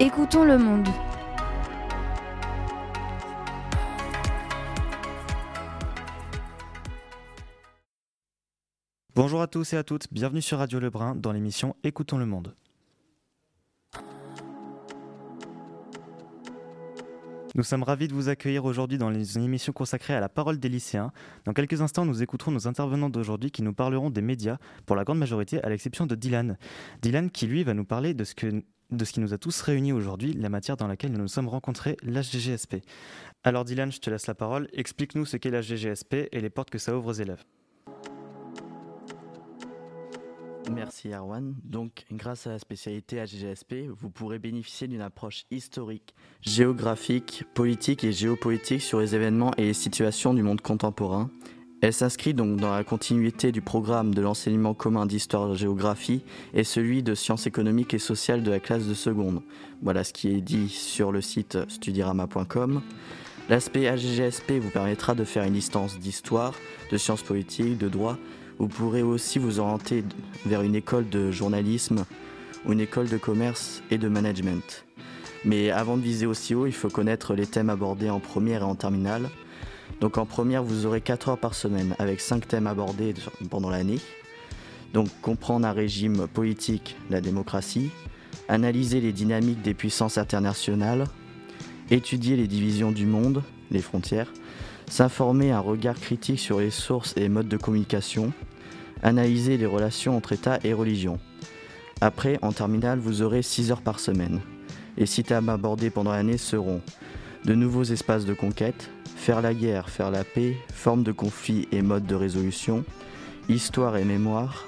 Écoutons le monde. Bonjour à tous et à toutes, bienvenue sur Radio Lebrun dans l'émission Écoutons le monde. Nous sommes ravis de vous accueillir aujourd'hui dans une émission consacrée à la parole des lycéens. Dans quelques instants, nous écouterons nos intervenants d'aujourd'hui qui nous parleront des médias, pour la grande majorité, à l'exception de Dylan. Dylan qui, lui, va nous parler de ce, que, de ce qui nous a tous réunis aujourd'hui, la matière dans laquelle nous nous sommes rencontrés, l'HGGSP. Alors Dylan, je te laisse la parole. Explique-nous ce qu'est l'HGGSP et les portes que ça ouvre aux élèves. Merci Arwan. Donc, grâce à la spécialité AGGSP, vous pourrez bénéficier d'une approche historique, géographique, politique et géopolitique sur les événements et les situations du monde contemporain. Elle s'inscrit donc dans la continuité du programme de l'enseignement commun d'histoire-géographie et celui de sciences économiques et sociales de la classe de seconde. Voilà ce qui est dit sur le site studirama.com. L'aspect AGGSP vous permettra de faire une distance d'histoire, de sciences politiques, de droit, vous pourrez aussi vous orienter vers une école de journalisme ou une école de commerce et de management. Mais avant de viser aussi haut, il faut connaître les thèmes abordés en première et en terminale. Donc en première, vous aurez 4 heures par semaine avec 5 thèmes abordés pendant l'année. Donc comprendre un régime politique, la démocratie, analyser les dynamiques des puissances internationales, étudier les divisions du monde, les frontières, s'informer un regard critique sur les sources et modes de communication, analyser les relations entre État et religion. Après, en terminale, vous aurez 6 heures par semaine. Les sites à aborder pendant l'année seront de nouveaux espaces de conquête, faire la guerre, faire la paix, formes de conflit et modes de résolution, histoire et mémoire,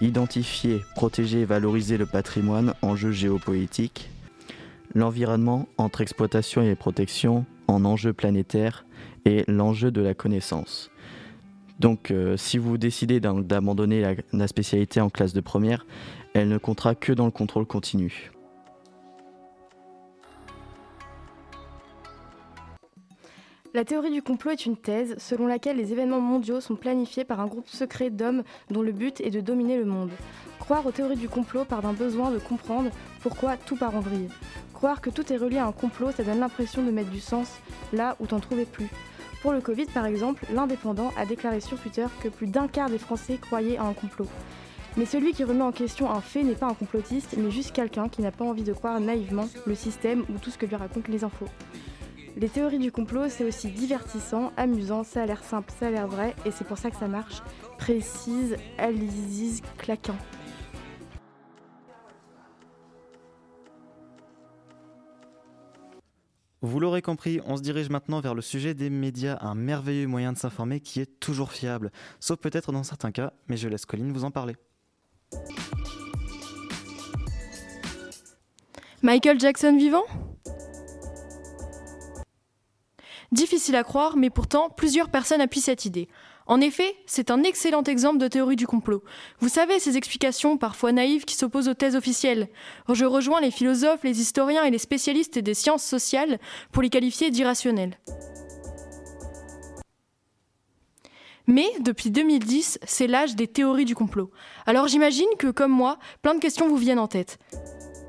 identifier, protéger et valoriser le patrimoine, enjeux géopolitiques, l'environnement entre exploitation et protection en enjeux planétaires, et l'enjeu de la connaissance. Donc euh, si vous décidez d'abandonner la, spécialité en classe de première, elle ne comptera que dans le contrôle continu. La théorie du complot est une thèse selon laquelle les événements mondiaux sont planifiés par un groupe secret d'hommes dont le but est de dominer le monde. Croire aux théories du complot part d'un besoin de comprendre pourquoi tout part en vrille. Croire que tout est relié à un complot, ça donne l'impression de mettre du sens là où t'en trouvais plus. Pour le Covid, par exemple, l'Indépendant a déclaré sur Twitter que plus d'un quart des Français croyaient à un complot. Mais celui qui remet en question un fait n'est pas un complotiste, mais juste quelqu'un qui n'a pas envie de croire naïvement le système ou tout ce que lui racontent les infos. Les théories du complot, c'est aussi divertissant, amusant, ça a l'air simple, ça a l'air vrai, et c'est pour ça que ça marche. Précise Alice Claquin. Vous l'aurez compris, on se dirige maintenant vers le sujet des médias, un merveilleux moyen de s'informer qui est toujours fiable, sauf peut-être dans certains cas, mais je laisse Colline vous en parler. Michael Jackson vivant? Difficile à croire, mais pourtant plusieurs personnes appuient cette idée. En effet, c'est un excellent exemple de théorie du complot. Vous savez, ces explications parfois naïves qui s'opposent aux thèses officielles. Je rejoins les philosophes, les historiens et les spécialistes des sciences sociales pour les qualifier d'irrationnelles. Mais depuis 2010, c'est l'âge des théories du complot. Alors j'imagine que, comme moi, plein de questions vous viennent en tête.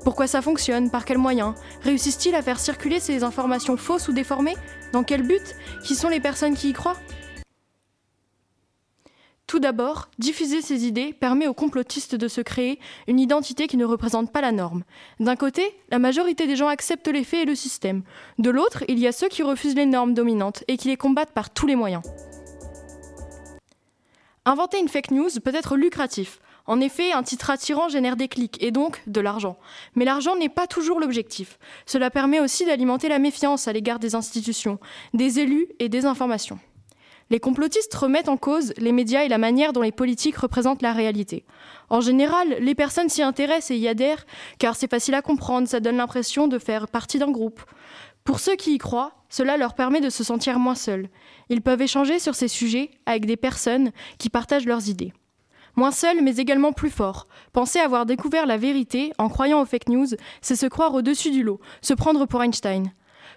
Pourquoi ça fonctionne? Par quels moyens? Réussissent-ils à faire circuler ces informations fausses ou déformées? Dans quel but? Qui sont les personnes qui y croient? Tout d'abord, diffuser ces idées permet aux complotistes de se créer une identité qui ne représente pas la norme. D'un côté, la majorité des gens acceptent les faits et le système. De l'autre, il y a ceux qui refusent les normes dominantes et qui les combattent par tous les moyens. Inventer une fake news peut être lucratif. En effet, un titre attirant génère des clics et donc de l'argent. Mais l'argent n'est pas toujours l'objectif. Cela permet aussi d'alimenter la méfiance à l'égard des institutions, des élus et des informations. Les complotistes remettent en cause les médias et la manière dont les politiques représentent la réalité. En général, les personnes s'y intéressent et y adhèrent car c'est facile à comprendre, ça donne l'impression de faire partie d'un groupe. Pour ceux qui y croient, cela leur permet de se sentir moins seuls. Ils peuvent échanger sur ces sujets avec des personnes qui partagent leurs idées. Moins seuls, mais également plus forts. Penser avoir découvert la vérité en croyant aux fake news, c'est se croire au-dessus du lot, se prendre pour Einstein.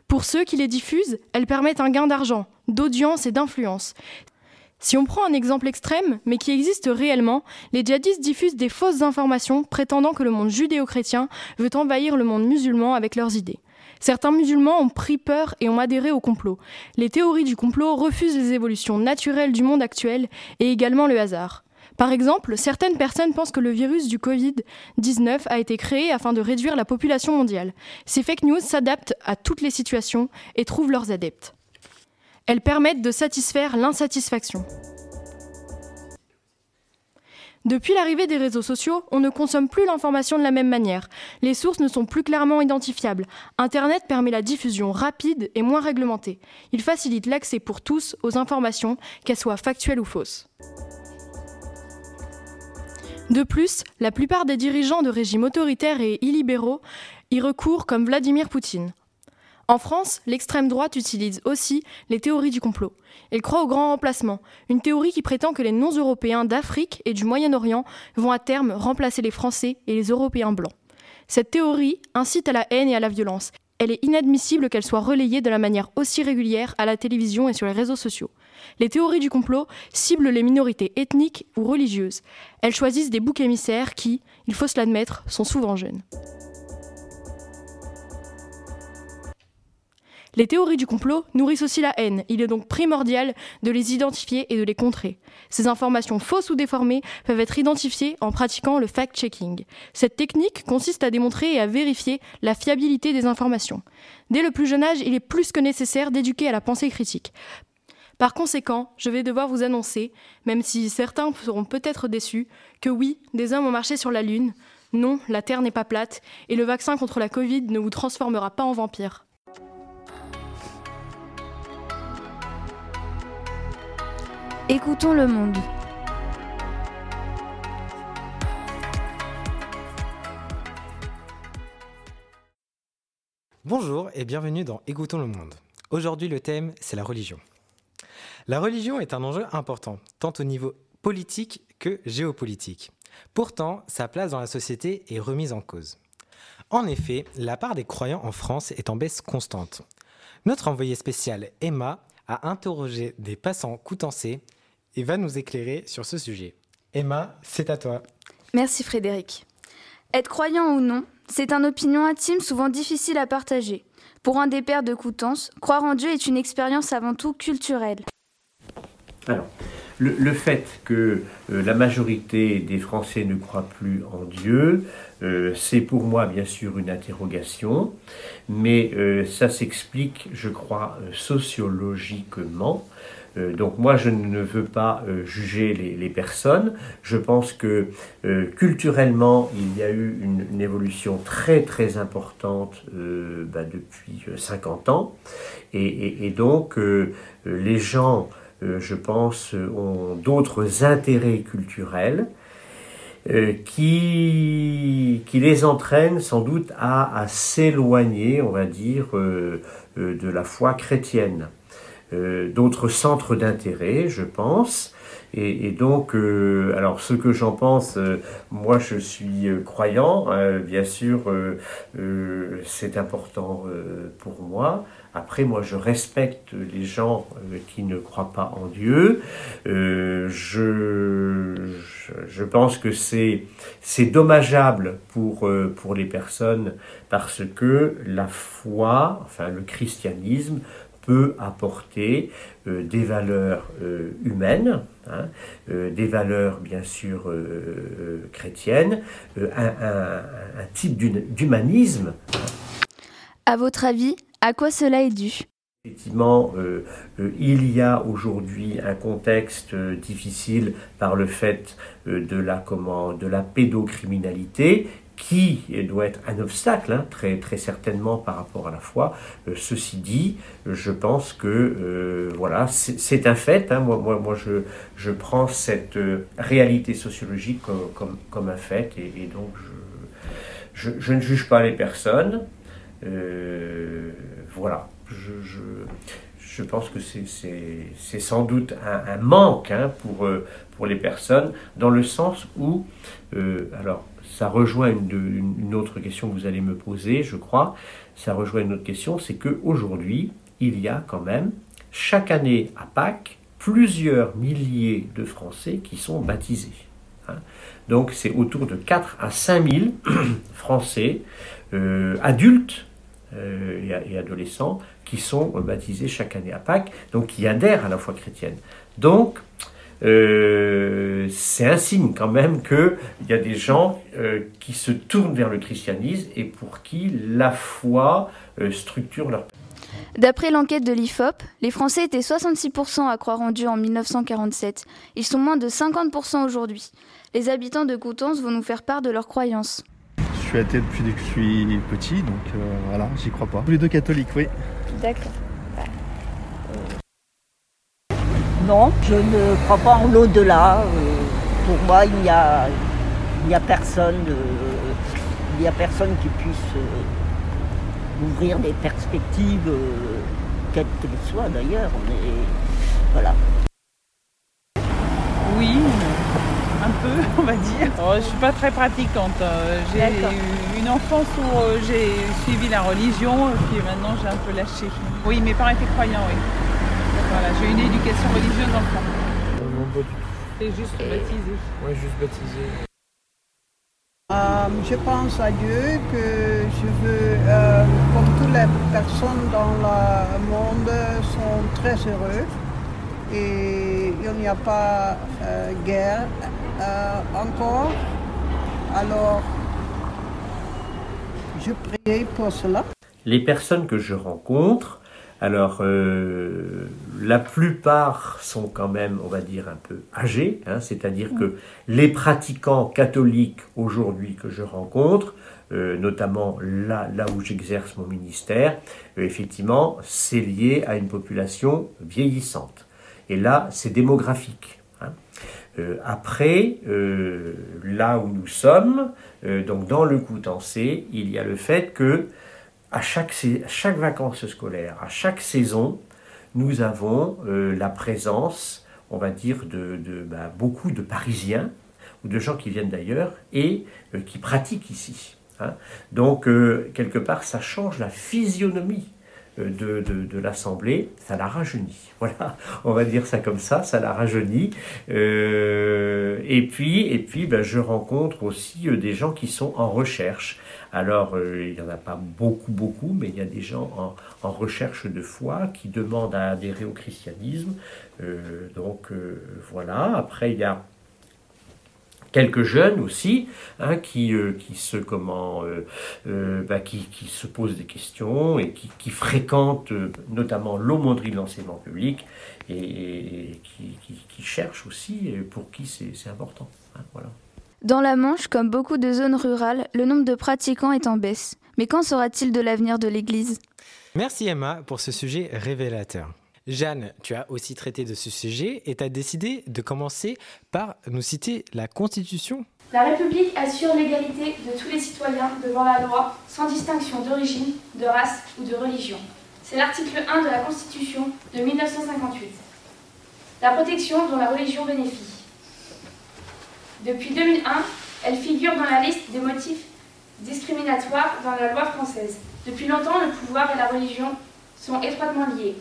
Pour ceux qui les diffusent, elles permettent un gain d'argent, d'audience et d'influence. Si on prend un exemple extrême, mais qui existe réellement, les djihadistes diffusent des fausses informations prétendant que le monde judéo-chrétien veut envahir le monde musulman avec leurs idées. Certains musulmans ont pris peur et ont adhéré au complot. Les théories du complot refusent les évolutions naturelles du monde actuel et également le hasard. Par exemple, certaines personnes pensent que le virus du Covid-19 a été créé afin de réduire la population mondiale. Ces fake news s'adaptent à toutes les situations et trouvent leurs adeptes. Elles permettent de satisfaire l'insatisfaction. Depuis l'arrivée des réseaux sociaux, on ne consomme plus l'information de la même manière. Les sources ne sont plus clairement identifiables. Internet permet la diffusion rapide et moins réglementée. Il facilite l'accès pour tous aux informations, qu'elles soient factuelles ou fausses. De plus, la plupart des dirigeants de régimes autoritaires et illibéraux y recourent comme Vladimir Poutine. En France, l'extrême droite utilise aussi les théories du complot. Elle croit au grand remplacement, une théorie qui prétend que les non-européens d'Afrique et du Moyen-Orient vont à terme remplacer les Français et les Européens blancs. Cette théorie incite à la haine et à la violence. Elle est inadmissible qu'elle soit relayée de la manière aussi régulière à la télévision et sur les réseaux sociaux. Les théories du complot ciblent les minorités ethniques ou religieuses. Elles choisissent des boucs émissaires qui, il faut se l'admettre, sont souvent jeunes. Les théories du complot nourrissent aussi la haine. Il est donc primordial de les identifier et de les contrer. Ces informations fausses ou déformées peuvent être identifiées en pratiquant le fact-checking. Cette technique consiste à démontrer et à vérifier la fiabilité des informations. Dès le plus jeune âge, il est plus que nécessaire d'éduquer à la pensée critique. Par conséquent, je vais devoir vous annoncer, même si certains seront peut-être déçus, que oui, des hommes ont marché sur la Lune, non, la Terre n'est pas plate, et le vaccin contre la Covid ne vous transformera pas en vampire. Écoutons le monde. Bonjour et bienvenue dans Écoutons le monde. Aujourd'hui le thème c'est la religion. La religion est un enjeu important, tant au niveau politique que géopolitique. Pourtant, sa place dans la société est remise en cause. En effet, la part des croyants en France est en baisse constante. Notre envoyée spéciale Emma a interrogé des passants coutancés et va nous éclairer sur ce sujet. Emma, c'est à toi. Merci Frédéric. Être croyant ou non, c'est une opinion intime souvent difficile à partager. Pour un des pères de Coutances, croire en Dieu est une expérience avant tout culturelle. Alors, le, fait que euh, la majorité des Français ne croient plus en Dieu, euh, c'est pour moi bien sûr une interrogation, mais euh, ça s'explique, je crois, sociologiquement donc moi, je ne veux pas juger les, personnes. Je pense que culturellement, il y a eu une, évolution très très importante bah, depuis 50 ans. Et, donc, les gens, je pense, ont d'autres intérêts culturels. qui, qui les entraînent sans doute à, s'éloigner, on va dire, de la foi chrétienne. Euh, d'autres centres d'intérêt, je pense. Et, donc, euh, alors ce que j'en pense, euh, moi je suis croyant, bien sûr, c'est important pour moi. Après, moi je respecte les gens qui ne croient pas en Dieu. Je, je, pense que c'est dommageable pour, pour les personnes parce que la foi, enfin le christianisme, peut apporter euh, des valeurs euh, humaines, hein, euh, des valeurs bien sûr chrétiennes, un, un, type d'humanisme. À votre avis, à quoi cela est dû? Effectivement, il y a aujourd'hui un contexte difficile par le fait de la, comment, de la pédocriminalité qui doit être un obstacle, hein, très, très certainement par rapport à la foi. Euh, ceci dit, je pense que euh, voilà, c'est un fait. Hein. moi, moi, moi je, je, prends cette euh, réalité sociologique comme, comme, un fait et, donc je, je, ne juge pas les personnes. Voilà, je, je, pense que c'est sans doute un, manque hein, pour, pour les personnes, dans le sens où, alors, ça rejoint une, autre question que vous allez me poser, je crois. Ça rejoint une autre question, c'est qu'aujourd'hui, il y a quand même, chaque année à Pâques, plusieurs milliers de Français qui sont baptisés. Hein. Donc c'est autour de 4 à 5 000 Français euh, adultes euh, et, adolescents qui sont baptisés chaque année à Pâques, donc qui adhèrent à la foi chrétienne. Donc euh, c'est un signe quand même qu'il y a des gens qui se tournent vers le christianisme et pour qui la foi structure leur D'après l'enquête de l'IFOP, les Français étaient 66% à croire en Dieu en 1947. Ils sont moins de 50% aujourd'hui. Les habitants de Coutances vont nous faire part de leurs croyances. Suis athée depuis que je suis petit, donc euh, voilà, j'y crois pas. Tous les deux catholiques, oui. D'accord. Non, je ne crois pas en l'au-delà. Euh, pour moi, il n'y a, a, personne, il a personne qui puisse euh, ouvrir des perspectives, quelles qu'elles soient d'ailleurs. Mais voilà. Oui, peu, on va dire. Oh, je ne suis pas très pratiquante. Euh, j'ai eu une enfance où euh, j'ai suivi la religion, et puis maintenant j'ai un peu lâché. Oui, mes parents étaient croyants, oui. Voilà, j'ai eu une éducation religieuse enfant. Non, pas du tout. C'est juste baptisé. Oui, juste baptisé. Euh, je pense à Dieu que je veux, comme toutes les personnes dans le monde, sont très heureux et il n'y a pas de guerre euh, encore. Alors, je prie pour cela. Les personnes que je rencontre, alors euh, la plupart sont quand même, on va dire, un peu âgés, hein, c'est-à-dire que les pratiquants catholiques aujourd'hui que je rencontre, euh, notamment là, où j'exerce mon ministère, effectivement, c'est lié à une population vieillissante. Et là, c'est démographique. Euh, après, euh, là où nous sommes, euh, donc dans le Coutancé, il y a le fait que à chaque, chaque vacances scolaires, à chaque saison, nous avons la présence, on va dire, de, bah, beaucoup de Parisiens ou de gens qui viennent d'ailleurs et qui pratiquent ici. Hein. Donc, quelque part, ça change la physionomie euh, de, l'Assemblée, ça la rajeunit. Voilà, on va dire ça comme ça, ça la rajeunit. Euh, et puis, et puis ben, je rencontre aussi euh, des gens qui sont en recherche. Alors, il n'y en a pas beaucoup, beaucoup, mais il y a des gens en, en recherche de foi qui demandent à adhérer au christianisme. donc, voilà. Après, il y a quelques jeunes aussi hein, qui, euh, qui, se, comment, euh, euh, bah, qui, qui, se posent des questions et qui, qui fréquentent notamment l'aumônerie de l'enseignement public et, qui, cherchent aussi pour qui c'est important. Hein, voilà. Dans la Manche, comme beaucoup de zones rurales, le nombre de pratiquants est en baisse. Mais qu'en sera-t-il de l'avenir de l'Église? Merci Emma pour ce sujet révélateur. Jeanne, tu as aussi traité de ce sujet et tu as décidé de commencer par nous citer la Constitution. La République assure l'égalité de tous les citoyens devant la loi, sans distinction d'origine, de race ou de religion. C'est l'article 1 de la Constitution de 1958. La protection dont la religion bénéficie. Depuis 2001, elle figure dans la liste des motifs discriminatoires dans la loi française. Depuis longtemps, le pouvoir et la religion sont étroitement liés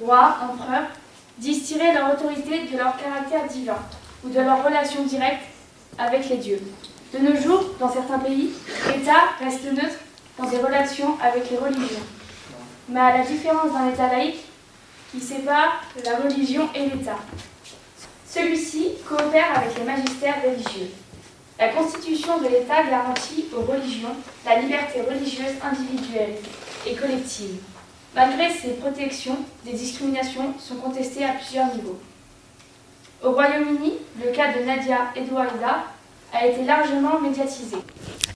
rois, empereurs, disent tirer leur autorité de leur caractère divin ou de leur relation directe avec les dieux. De nos jours, dans certains pays, l'État reste neutre dans ses relations avec les religions. Mais à la différence d'un État laïque qui sépare la religion et l'État, celui-ci coopère avec les magistères religieux. La constitution de l'État garantit aux religions la liberté religieuse individuelle et collective. Malgré ces protections, des discriminations sont contestées à plusieurs niveaux. Au Royaume-Uni, le cas de Nadia Edouarda a été largement médiatisé.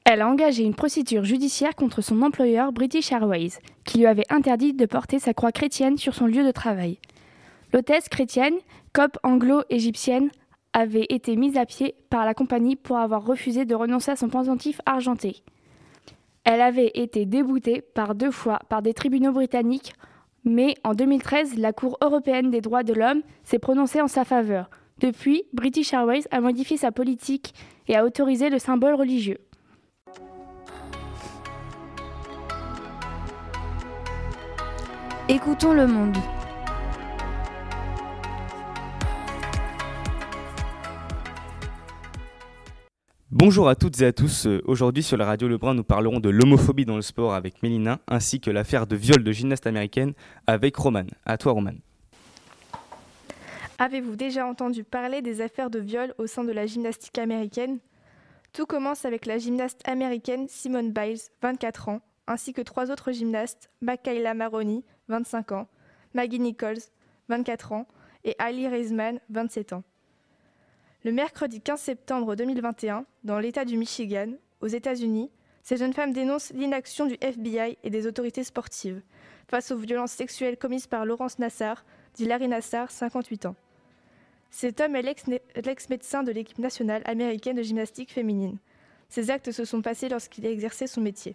Elle a engagé une procédure judiciaire contre son employeur British Airways, qui lui avait interdit de porter sa croix chrétienne sur son lieu de travail. L'hôtesse chrétienne, COP anglo-égyptienne, avait été mise à pied par la compagnie pour avoir refusé de renoncer à son pendentif argenté. Elle avait été déboutée par deux fois par des tribunaux britanniques, mais en 2013, la Cour européenne des droits de l'homme s'est prononcée en sa faveur. Depuis, British Airways a modifié sa politique et a autorisé le symbole religieux. Écoutons le monde. Bonjour à toutes et à tous. Euh, Aujourd'hui sur la radio Lebrun, nous parlerons de l'homophobie dans le sport avec Mélina, ainsi que l'affaire de viol de gymnaste américaine avec Roman. À toi Roman. Avez-vous déjà entendu parler des affaires de viol au sein de la gymnastique américaine? Tout commence avec la gymnaste américaine Simone Biles, 24 ans, ainsi que trois autres gymnastes, Makayla Maroney, 25 ans, Maggie Nichols, 24 ans, et Ali Reisman, 27 ans. Le mercredi 15 septembre 2021, dans l'État du Michigan, aux États-Unis, ces jeunes femmes dénoncent l'inaction du FBI et des autorités sportives face aux violences sexuelles commises par Laurence Nassar, dit Larry Nassar, 58 ans. Cet homme est l'ex-médecin de l'équipe nationale américaine de gymnastique féminine. Ces actes se sont passés lorsqu'il a exercé son métier.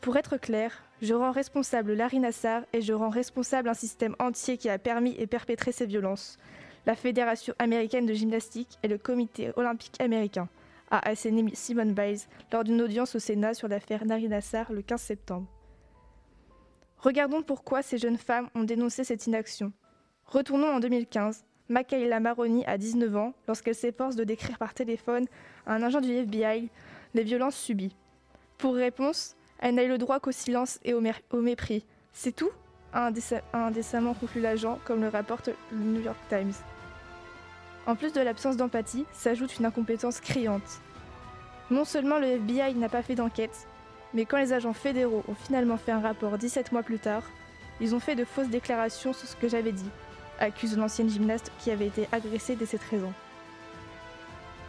Pour être clair, je rends responsable Larry Nassar et je rends responsable un système entier qui a permis et perpétré ces violences la Fédération américaine de gymnastique et le Comité olympique américain, a asséné Simone Biles lors d'une audience au Sénat sur l'affaire Nari Nassar le 15 septembre. Regardons pourquoi ces jeunes femmes ont dénoncé cette inaction. Retournons en 2015. Makayla Maroni a 19 ans lorsqu'elle s'efforce de décrire par téléphone à un agent du FBI les violences subies. Pour réponse, elle n'a eu le droit qu'au silence et au, au mépris. C'est tout? A indécemment conclu l'agent, comme le rapporte le New York Times. En plus de l'absence d'empathie, s'ajoute une incompétence criante. Non seulement le FBI n'a pas fait d'enquête, mais quand les agents fédéraux ont finalement fait un rapport 17 mois plus tard, ils ont fait de fausses déclarations sur ce que j'avais dit, accuse l'ancienne gymnaste qui avait été agressée dès cette raison.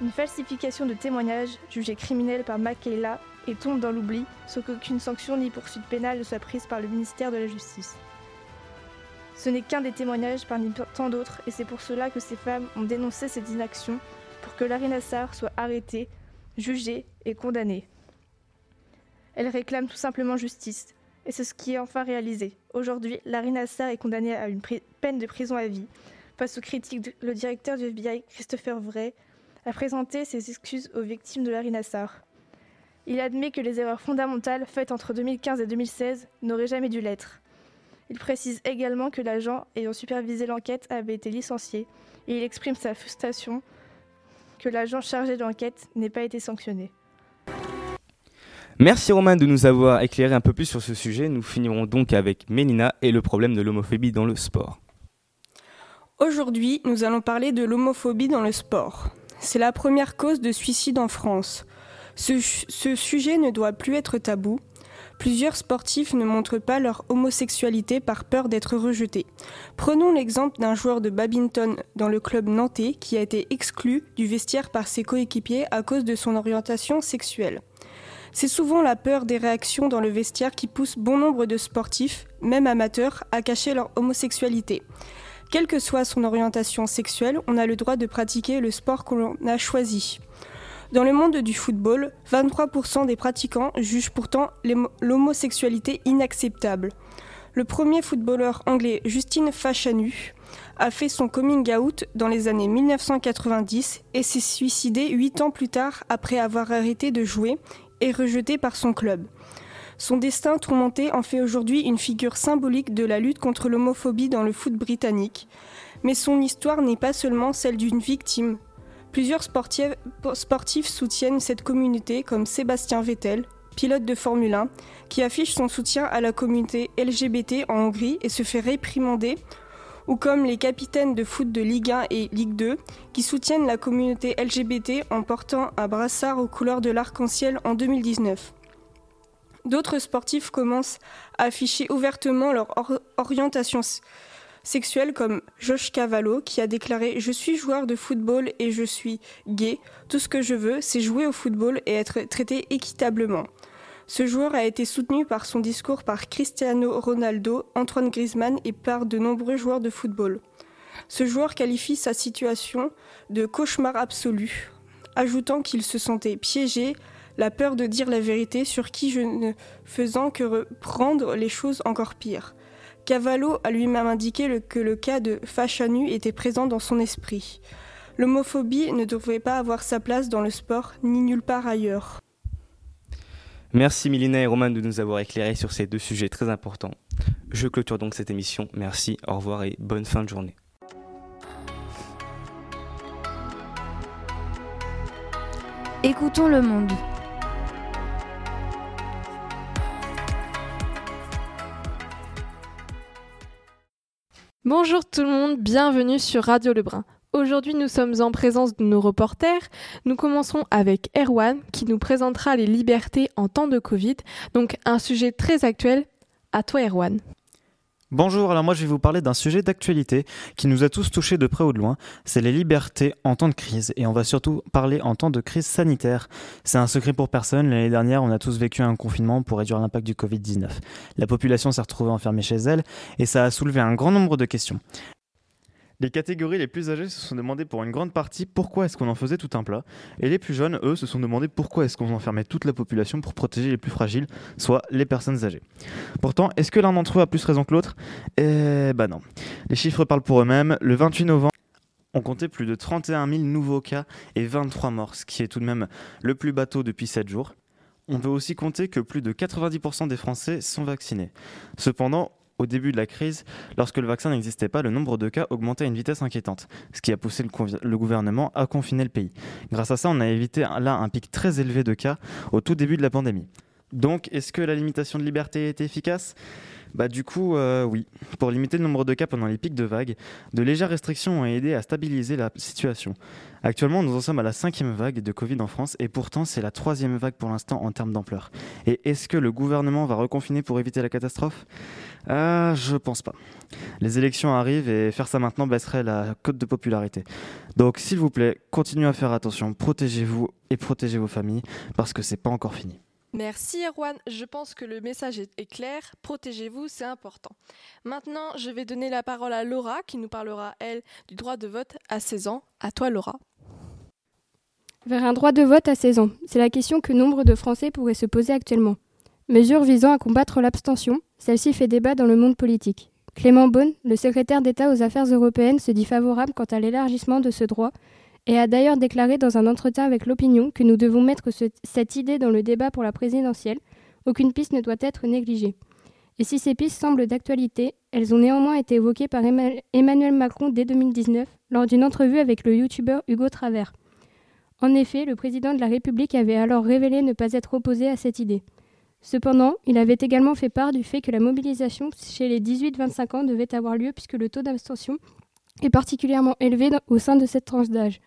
Une falsification de témoignages jugée criminelle par Makayla et tombe dans l'oubli sans qu'aucune sanction ni poursuite pénale ne soit prise par le ministère de la Justice. Ce n'est qu'un des témoignages parmi tant d'autres, et c'est pour cela que ces femmes ont dénoncé cette inaction pour que Larry Nassar soit arrêtée, jugée et condamnée. Elles réclament tout simplement justice, et c'est ce qui est enfin réalisé. Aujourd'hui, Larry Nassar est condamnée à une peine de prison à vie. Face aux critiques, le directeur du FBI, Christopher Wray, a présenté ses excuses aux victimes de Larry Nassar. Il admet que les erreurs fondamentales faites entre 2015 et 2016 n'auraient jamais dû l'être. Il précise également que l'agent ayant supervisé l'enquête avait été licencié et il exprime sa frustration que l'agent chargé de l'enquête n'ait pas été sanctionné. Merci Romain de nous avoir éclairé un peu plus sur ce sujet. Nous finirons donc avec Mélina et le problème de l'homophobie dans le sport. Aujourd'hui, nous allons parler de l'homophobie dans le sport. C'est la première cause de suicide en France. Ce, ce, sujet ne doit plus être tabou Plusieurs sportifs ne montrent pas leur homosexualité par peur d'être rejetés. Prenons l'exemple d'un joueur de badminton dans le club nantais qui a été exclu du vestiaire par ses coéquipiers à cause de son orientation sexuelle. C'est souvent la peur des réactions dans le vestiaire qui pousse bon nombre de sportifs, même amateurs, à cacher leur homosexualité. Quelle que soit son orientation sexuelle, on a le droit de pratiquer le sport que l'on a choisi. Dans le monde du football, 23% des pratiquants jugent pourtant l'homosexualité inacceptable. Le premier footballeur anglais Justin Fashanu a fait son coming out dans les années 1990 et s'est suicidé 8 ans plus tard après avoir arrêté de jouer et rejeté par son club. Son destin tourmenté en fait aujourd'hui une figure symbolique de la lutte contre l'homophobie dans le foot britannique. Mais son histoire n'est pas seulement celle d'une victime, Plusieurs sportifs, soutiennent cette communauté comme Sébastien Vettel, pilote de Formule 1, qui affiche son soutien à la communauté LGBT en Hongrie et se fait réprimander, ou comme les capitaines de foot de Ligue 1 et Ligue 2, qui soutiennent la communauté LGBT en portant un brassard aux couleurs de l'arc-en-ciel en 2019. D'autres sportifs commencent à afficher ouvertement leur orientation sexuels comme Josh Cavallo qui a déclaré Je suis joueur de football et je suis gay. Tout ce que je veux, c'est jouer au football et être traité équitablement. Ce joueur a été soutenu par son discours par Cristiano Ronaldo, Antoine Griezmann et par de nombreux joueurs de football. Ce joueur qualifie sa situation de cauchemar absolu, ajoutant qu'il se sentait piégé, la peur de dire la vérité sur qui je ne faisant que reprendre les choses encore pires. Cavallo a lui-même indiqué que le cas de Fachanu était présent dans son esprit. L'homophobie ne devrait pas avoir sa place dans le sport ni nulle part ailleurs. Merci Milina et Roman de nous avoir éclairés sur ces deux sujets très importants. Je clôture donc cette émission. Merci, au revoir et bonne fin de journée. Écoutons le monde. Bonjour tout le monde, bienvenue sur Radio Lebrun. Aujourd'hui, nous sommes en présence de nos reporters. Nous commencerons avec Erwan qui nous présentera les libertés en temps de Covid. Donc un sujet très actuel. À toi Erwan. Bonjour, alors moi je vais vous parler d'un sujet d'actualité qui nous a tous touchés de près ou de loin, c'est les libertés en temps de crise et on va surtout parler en temps de crise sanitaire. C'est un secret pour personne, l'année dernière on a tous vécu un confinement pour réduire l'impact du Covid-19. La population s'est retrouvée enfermée chez elle et ça a soulevé un grand nombre de questions. Les catégories les plus âgées se sont demandé pour une grande partie pourquoi est-ce qu'on en faisait tout un plat, et les plus jeunes, eux, se sont demandé pourquoi est-ce qu'on enfermait toute la population pour protéger les plus fragiles, soit les personnes âgées. Pourtant, est-ce que l'un d'entre eux a plus raison que l'autre? Eh ben non. Les chiffres parlent pour eux-mêmes. Le 28 novembre, on comptait plus de 31 000 nouveaux cas et 23 morts, ce qui est tout de même le plus bateau depuis 7 jours. On peut aussi compter que plus de 90% des Français sont vaccinés. Cependant, au début de la crise, lorsque le vaccin n'existait pas, le nombre de cas augmentait à une vitesse inquiétante, ce qui a poussé le, gouvernement à confiner le pays. Grâce à ça, on a évité là un pic très élevé de cas au tout début de la pandémie. Donc, est-ce que la limitation de liberté est efficace? Bah du coup, euh, oui. Pour limiter le nombre de cas pendant les pics de vagues, de légères restrictions ont aidé à stabiliser la situation. Actuellement, nous en sommes à la cinquième vague de Covid en France et pourtant c'est la troisième vague pour l'instant en termes d'ampleur. Et est-ce que le gouvernement va reconfiner pour éviter la catastrophe? Ah, Je pense pas. Les élections arrivent et faire ça maintenant baisserait la cote de popularité. Donc s'il vous plaît, continuez à faire attention, protégez-vous et protégez vos familles parce que c'est pas encore fini. Merci Erwan, je pense que le message est clair, protégez-vous, c'est important. Maintenant, je vais donner la parole à Laura qui nous parlera, elle, du droit de vote à 16 ans. À toi Laura. Vers un droit de vote à 16 ans, c'est la question que nombre de Français pourraient se poser actuellement. Mesure visant à combattre l'abstention, celle-ci fait débat dans le monde politique. Clément Beaune, le secrétaire d'État aux affaires européennes, se dit favorable quant à l'élargissement de ce droit et a d'ailleurs déclaré dans un entretien avec l'opinion que nous devons mettre cette idée dans le débat pour la présidentielle. Aucune piste ne doit être négligée. Et si ces pistes semblent d'actualité, elles ont néanmoins été évoquées par Emmanuel Macron dès 2019 lors d'une entrevue avec le youtubeur Hugo Travers. En effet, le président de la République avait alors révélé ne pas être opposé à cette idée. Cependant, il avait également fait part du fait que la mobilisation chez les 18-25 ans devait avoir lieu puisque le taux d'abstention est particulièrement élevé au sein de cette tranche d'âge.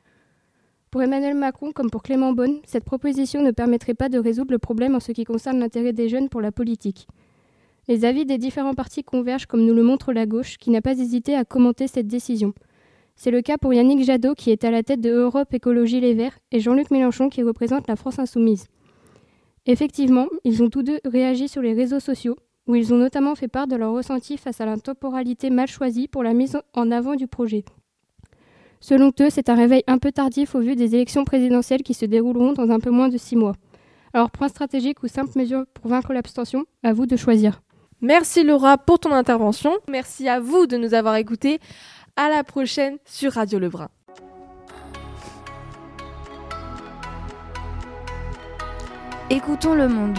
Pour Emmanuel Macron comme pour Clément Beaune, cette proposition ne permettrait pas de résoudre le problème en ce qui concerne l'intérêt des jeunes pour la politique. Les avis des différents partis convergent comme nous le montre la gauche, qui n'a pas hésité à commenter cette décision. C'est le cas pour Yannick Jadot, qui est à la tête de Europe Écologie Les Verts, et Jean-Luc Mélenchon, qui représente la France Insoumise. Effectivement, ils ont tous deux réagi sur les réseaux sociaux, où ils ont notamment fait part de leur ressenti face à la temporalité mal choisie pour la mise en avant du projet. Selon eux, c'est un réveil un peu tardif au vu des élections présidentielles qui se dérouleront dans un peu moins de six mois. Alors, point stratégique ou simple mesure pour vaincre l'abstention, à vous de choisir. Merci Laura pour ton intervention. Merci à vous de nous avoir écoutés. À la prochaine sur Radio Lebrun. Écoutons le monde.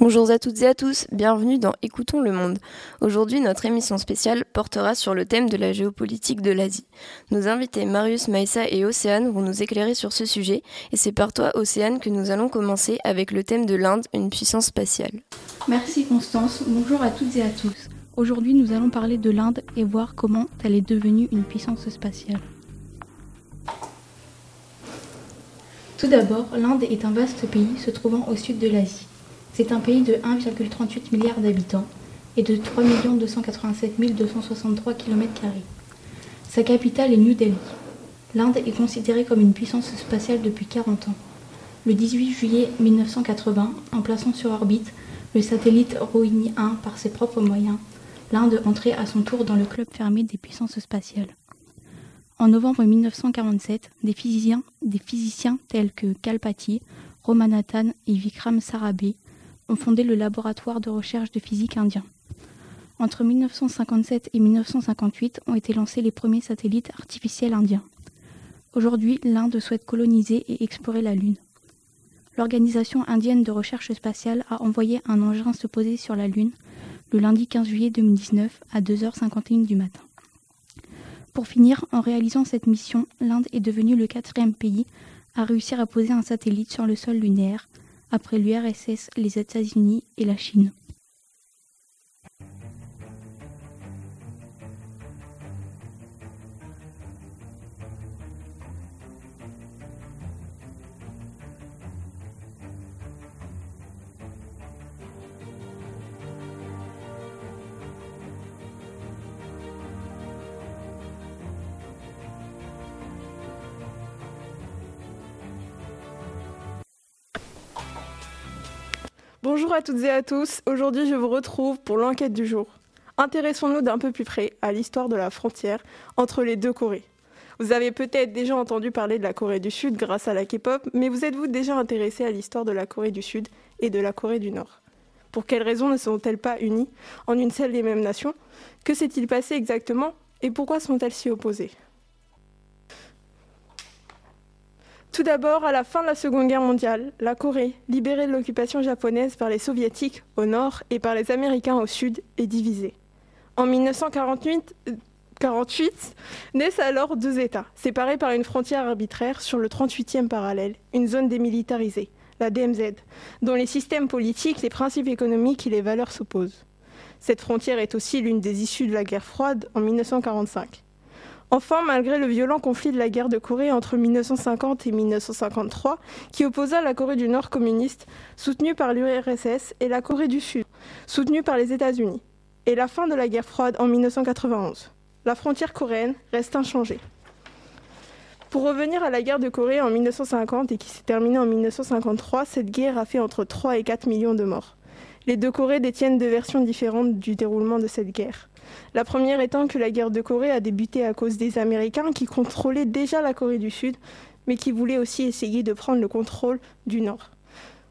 Bonjour à toutes et à tous, bienvenue dans Écoutons le monde. Aujourd'hui, notre émission spéciale portera sur le thème de la géopolitique de l'Asie. Nos invités Marius, Maïssa et Océane vont nous éclairer sur ce sujet, et c'est par toi, Océane, que nous allons commencer avec le thème de l'Inde, une puissance spatiale. Merci Constance, bonjour à toutes et à tous. Aujourd'hui, nous allons parler de l'Inde et voir comment elle est devenue une puissance spatiale. Tout d'abord, l'Inde est un vaste pays se trouvant au sud de l'Asie. C'est un pays de 1,38 milliard d'habitants et de 3 287 263 km. Sa capitale est New Delhi. L'Inde est considérée comme une puissance spatiale depuis 40 ans. Le 18 juillet 1980, en plaçant sur orbite le satellite Rohini 1 par ses propres moyens, l'Inde entrait à son tour dans le club fermé des puissances spatiales. En novembre 1947, des physiciens, tels que Kalpati, Romanathan et Vikram Sarabhai ont fondé le laboratoire de recherche de physique indien. Entre 1957 et 1958 ont été lancés les premiers satellites artificiels indiens. Aujourd'hui, l'Inde souhaite coloniser et explorer la Lune. L'Organisation indienne de recherche spatiale a envoyé un engin se poser sur la Lune le lundi 15 juillet 2019 à 2h51 du matin. Pour finir, en réalisant cette mission, l'Inde est devenue le quatrième pays à réussir à poser un satellite sur le sol lunaire, après l'URSS, les États-Unis et la Chine. Bonjour à toutes et à tous, aujourd'hui je vous retrouve pour l'enquête du jour. Intéressons-nous d'un peu plus près à l'histoire de la frontière entre les deux Corées. Vous avez peut-être déjà entendu parler de la Corée du Sud grâce à la K-pop, mais vous êtes-vous déjà intéressé à l'histoire de la Corée du Sud et de la Corée du Nord? Pour quelles raisons ne sont-elles pas unies en une seule et même nation? Que s'est-il passé exactement et pourquoi sont-elles si opposées? Tout d'abord, à la fin de la Seconde Guerre mondiale, la Corée, libérée de l'occupation japonaise par les soviétiques au nord et par les américains au sud, est divisée. En 1948, 48, naissent alors deux États, séparés par une frontière arbitraire sur le 38e parallèle, une zone démilitarisée, la DMZ, dont les systèmes politiques, les principes économiques et les valeurs s'opposent. Cette frontière est aussi l'une des issues de la guerre froide en 1945. Enfin, malgré le violent conflit de la guerre de Corée entre 1950 et 1953, qui opposa la Corée du Nord communiste, soutenue par l'URSS, et la Corée du Sud, soutenue par les États-Unis, et la fin de la guerre froide en 1991, la frontière coréenne reste inchangée. Pour revenir à la guerre de Corée en 1950 et qui s'est terminée en 1953, cette guerre a fait entre 3 et 4 millions de morts. Les deux Corées détiennent deux versions différentes du déroulement de cette guerre. La première étant que la guerre de Corée a débuté à cause des Américains qui contrôlaient déjà la Corée du Sud, mais qui voulaient aussi essayer de prendre le contrôle du Nord.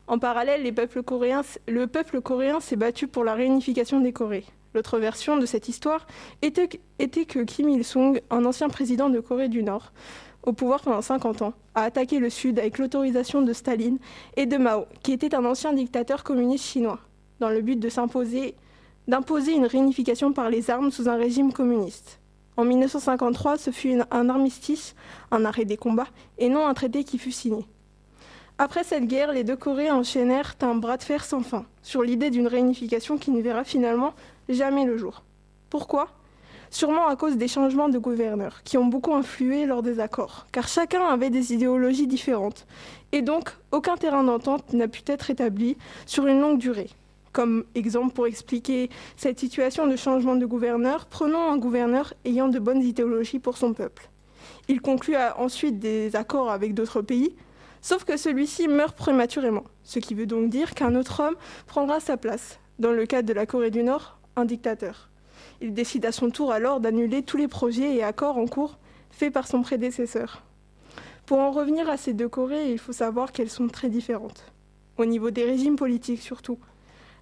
En parallèle, le peuple coréen s'est battu pour la réunification des Corées. L'autre version de cette histoire était, était que Kim Il-sung, un ancien président de Corée du Nord, au pouvoir pendant 50 ans, a attaqué le Sud avec l'autorisation de Staline et de Mao, qui était un ancien dictateur communiste chinois, dans le but de s'imposer d'imposer une réunification par les armes sous un régime communiste. En 1953, ce fut un armistice, un arrêt des combats, et non un traité qui fut signé. Après cette guerre, les deux Corées enchaînèrent un bras de fer sans fin sur l'idée d'une réunification qui ne verra finalement jamais le jour. Pourquoi? Sûrement à cause des changements de gouverneurs, qui ont beaucoup influé lors des accords, car chacun avait des idéologies différentes, et donc aucun terrain d'entente n'a pu être établi sur une longue durée. Comme exemple pour expliquer cette situation de changement de gouverneur, prenons un gouverneur ayant de bonnes idéologies pour son peuple. Il conclut ensuite des accords avec d'autres pays, sauf que celui-ci meurt prématurément, ce qui veut donc dire qu'un autre homme prendra sa place, dans le cas de la Corée du Nord, un dictateur. Il décide à son tour alors d'annuler tous les projets et accords en cours faits par son prédécesseur. Pour en revenir à ces deux Corées, il faut savoir qu'elles sont très différentes, au niveau des régimes politiques surtout.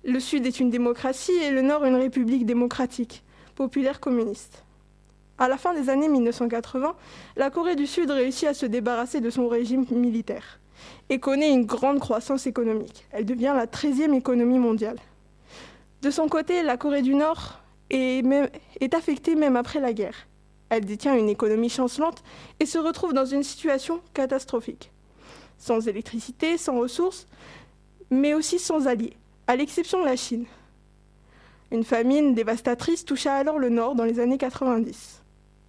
Le Sud est une démocratie et le Nord une république démocratique, populaire communiste. À la fin des années 1980, la Corée du Sud réussit à se débarrasser de son régime militaire et connaît une grande croissance économique. Elle devient la 13e économie mondiale. De son côté, la Corée du Nord est, est affectée même après la guerre. Elle détient une économie chancelante et se retrouve dans une situation catastrophique. Sans électricité, sans ressources, mais aussi sans alliés à l'exception de la Chine. Une famine dévastatrice toucha alors le Nord dans les années 90.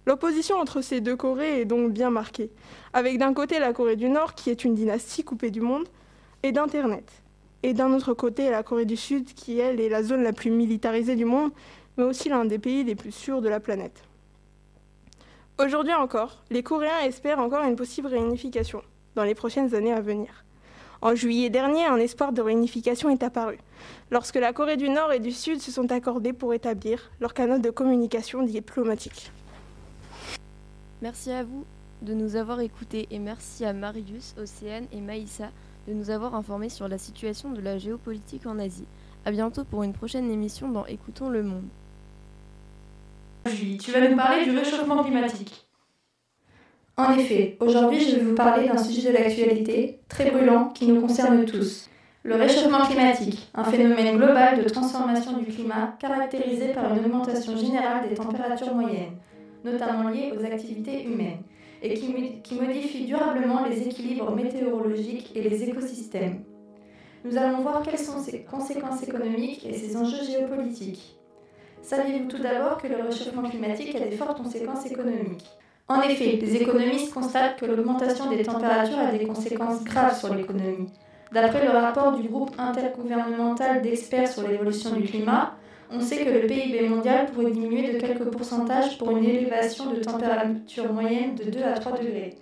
L'opposition entre ces deux Corées est donc bien marquée, avec d'un côté la Corée du Nord qui est une dynastie coupée du monde et d'Internet, et d'un autre côté la Corée du Sud qui, elle, est la zone la plus militarisée du monde, mais aussi l'un des pays les plus sûrs de la planète. Aujourd'hui encore, les Coréens espèrent encore une possible réunification dans les prochaines années à venir. En juillet dernier, un espoir de réunification est apparu, lorsque la Corée du Nord et du Sud se sont accordés pour établir leur canal de communication diplomatique. Merci à vous de nous avoir écoutés et merci à Marius, Océane et Maïssa de nous avoir informés sur la situation de la géopolitique en Asie. A bientôt pour une prochaine émission dans Écoutons le monde. Julie, tu vas nous parler du réchauffement climatique. En effet, aujourd'hui je vais vous parler d'un sujet de l'actualité très brûlant qui nous concerne tous. Le réchauffement climatique, un phénomène global de transformation du climat caractérisé par une augmentation générale des températures moyennes. notamment liées aux activités humaines, et qui, qui modifient durablement les équilibres météorologiques et les écosystèmes. Nous allons voir quelles sont ses conséquences économiques et ses enjeux géopolitiques. Saviez-vous tout d'abord que le réchauffement climatique a des fortes conséquences économiques? En effet, les économistes constatent que l'augmentation des températures a des conséquences graves sur l'économie. D'après le rapport du groupe intergouvernemental d'experts sur l'évolution du climat, on sait que le PIB mondial pourrait diminuer de quelques pourcentages pour une élévation de température moyenne de 2 à 3 degrés,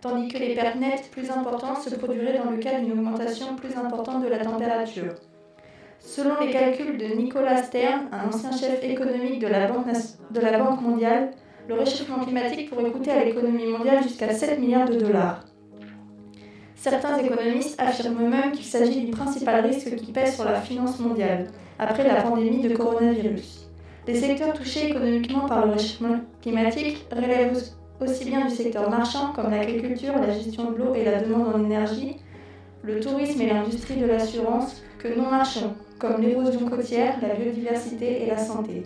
tandis que les pertes nettes plus importantes se produiraient dans le cas d'une augmentation plus importante de la température. Selon les calculs de Nicolas Stern, un ancien chef économique de la Banque, de la Banque mondiale, le réchauffement climatique pourrait coûter à l'économie mondiale jusqu'à 7 milliards de dollars. Certains économistes affirment même qu'il s'agit du principal risque qui pèse sur la finance mondiale après la pandémie de coronavirus. Les secteurs touchés économiquement par le réchauffement climatique relèvent aussi bien du secteur marchand comme l'agriculture, la gestion de l'eau et la demande en énergie, le tourisme et l'industrie de l'assurance, que non marchands, comme l'érosion côtière, la biodiversité et la santé.